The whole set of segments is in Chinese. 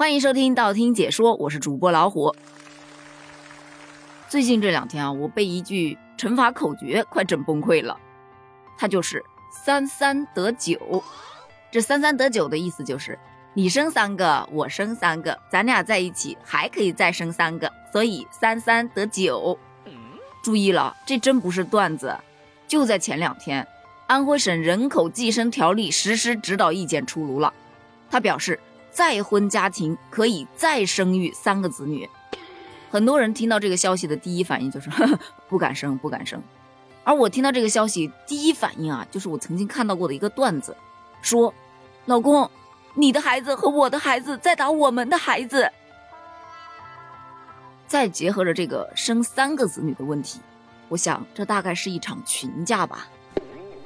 欢迎收听道听解说，我是主播老虎。最近这两天啊，我被一句乘法口诀快整崩溃了，它就是“三三得九”。这“三三得九”的意思就是你生三个，我生三个，咱俩在一起还可以再生三个，所以三三得九。注意了，这真不是段子。就在前两天，安徽省人口计生条例实施指导意见出炉了，他表示。再婚家庭可以再生育三个子女，很多人听到这个消息的第一反应就是 不敢生，不敢生。而我听到这个消息第一反应啊，就是我曾经看到过的一个段子，说：“老公，你的孩子和我的孩子在打我们的孩子。”再结合着这个生三个子女的问题，我想这大概是一场群架吧。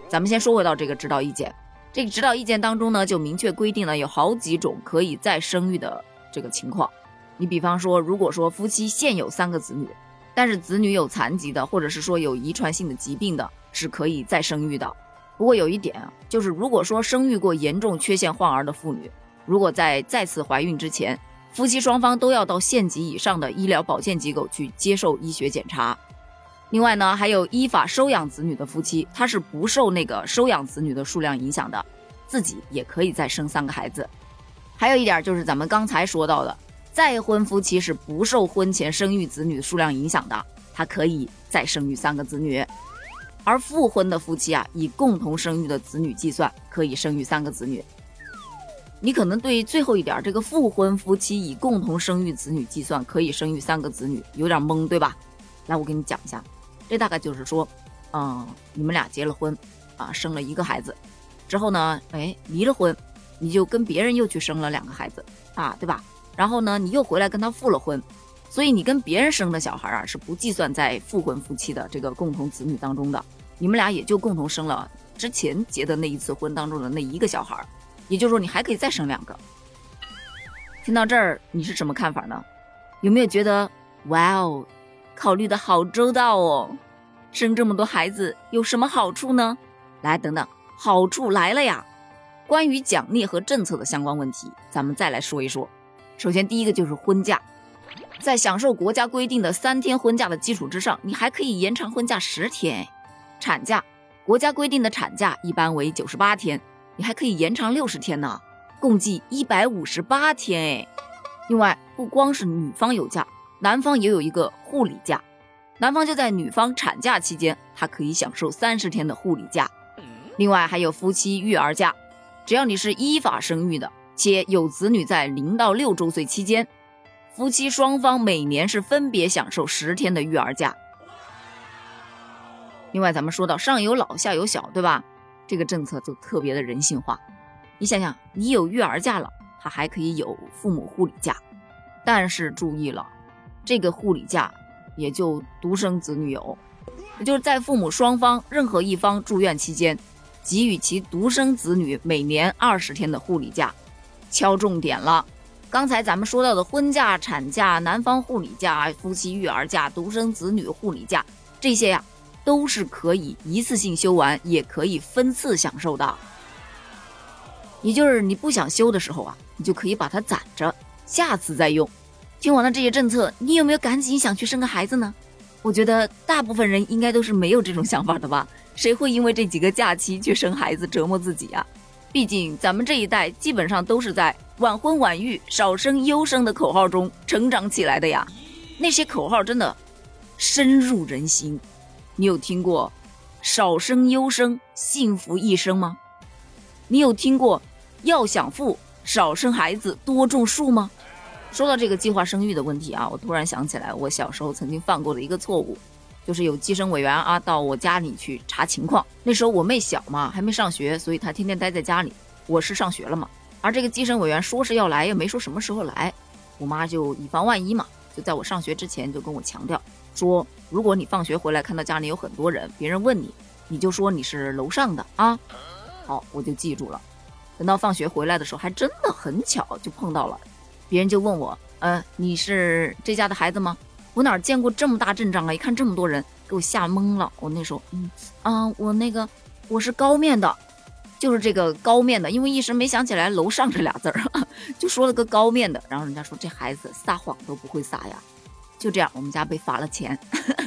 咱们先说回到这个指导意见。这个指导意见当中呢，就明确规定了有好几种可以再生育的这个情况。你比方说，如果说夫妻现有三个子女，但是子女有残疾的，或者是说有遗传性的疾病的，是可以再生育的。不过有一点啊，就是如果说生育过严重缺陷患儿的妇女，如果在再次怀孕之前，夫妻双方都要到县级以上的医疗保健机构去接受医学检查。另外呢，还有依法收养子女的夫妻，他是不受那个收养子女的数量影响的，自己也可以再生三个孩子。还有一点就是咱们刚才说到的，再婚夫妻是不受婚前生育子女数量影响的，他可以再生育三个子女。而复婚的夫妻啊，以共同生育的子女计算，可以生育三个子女。你可能对最后一点，这个复婚夫妻以共同生育子女计算可以生育三个子女，有点懵，对吧？来，我给你讲一下。这大概就是说，嗯，你们俩结了婚，啊，生了一个孩子，之后呢，哎，离了婚，你就跟别人又去生了两个孩子，啊，对吧？然后呢，你又回来跟他复了婚，所以你跟别人生的小孩啊，是不计算在复婚夫妻的这个共同子女当中的，你们俩也就共同生了之前结的那一次婚当中的那一个小孩，也就是说，你还可以再生两个。听到这儿，你是什么看法呢？有没有觉得，哇哦？考虑的好周到哦，生这么多孩子有什么好处呢？来，等等，好处来了呀！关于奖励和政策的相关问题，咱们再来说一说。首先，第一个就是婚假，在享受国家规定的三天婚假的基础之上，你还可以延长婚假十天。产假，国家规定的产假一般为九十八天，你还可以延长六十天呢，共计一百五十八天哎。另外，不光是女方有假。男方也有一个护理假，男方就在女方产假期间，他可以享受三十天的护理假。另外还有夫妻育儿假，只要你是依法生育的，且有子女在零到六周岁期间，夫妻双方每年是分别享受十天的育儿假。另外咱们说到上有老下有小，对吧？这个政策就特别的人性化。你想想，你有育儿假了，他还可以有父母护理假，但是注意了。这个护理假也就独生子女有，也就是在父母双方任何一方住院期间，给予其独生子女每年二十天的护理假。敲重点了，刚才咱们说到的婚假、产假、男方护理假、夫妻育儿假、独生子女护理假，这些呀都是可以一次性休完，也可以分次享受的。也就是你不想休的时候啊，你就可以把它攒着，下次再用。听完了这些政策，你有没有赶紧想去生个孩子呢？我觉得大部分人应该都是没有这种想法的吧？谁会因为这几个假期去生孩子折磨自己呀？毕竟咱们这一代基本上都是在晚婚晚育、少生优生的口号中成长起来的呀。那些口号真的深入人心。你有听过“少生优生，幸福一生”吗？你有听过“要想富，少生孩子，多种树”吗？说到这个计划生育的问题啊，我突然想起来，我小时候曾经犯过的一个错误，就是有计生委员啊到我家里去查情况。那时候我妹小嘛，还没上学，所以她天天待在家里。我是上学了嘛，而这个计生委员说是要来，又没说什么时候来。我妈就以防万一嘛，就在我上学之前就跟我强调说，如果你放学回来看到家里有很多人，别人问你，你就说你是楼上的啊。好，我就记住了。等到放学回来的时候，还真的很巧就碰到了。别人就问我，呃，你是这家的孩子吗？我哪见过这么大阵仗啊！一看这么多人，给我吓懵了。我那时候，嗯，啊，我那个我是高面的，就是这个高面的，因为一时没想起来楼上这俩字儿，就说了个高面的。然后人家说这孩子撒谎都不会撒呀，就这样我们家被罚了钱，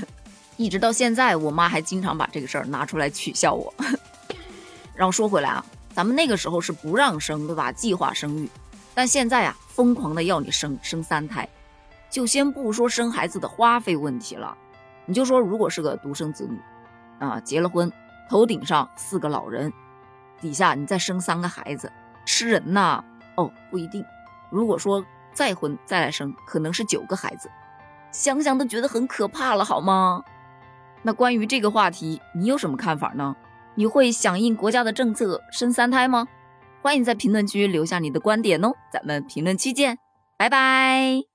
一直到现在，我妈还经常把这个事儿拿出来取笑我。然后说回来啊，咱们那个时候是不让生，对吧？计划生育，但现在啊，疯狂的要你生生三胎，就先不说生孩子的花费问题了，你就说如果是个独生子女，啊，结了婚，头顶上四个老人。底下你再生三个孩子，吃人呐？哦，不一定。如果说再婚再来生，可能是九个孩子，想想都觉得很可怕了，好吗？那关于这个话题，你有什么看法呢？你会响应国家的政策生三胎吗？欢迎在评论区留下你的观点哦，咱们评论区见，拜拜。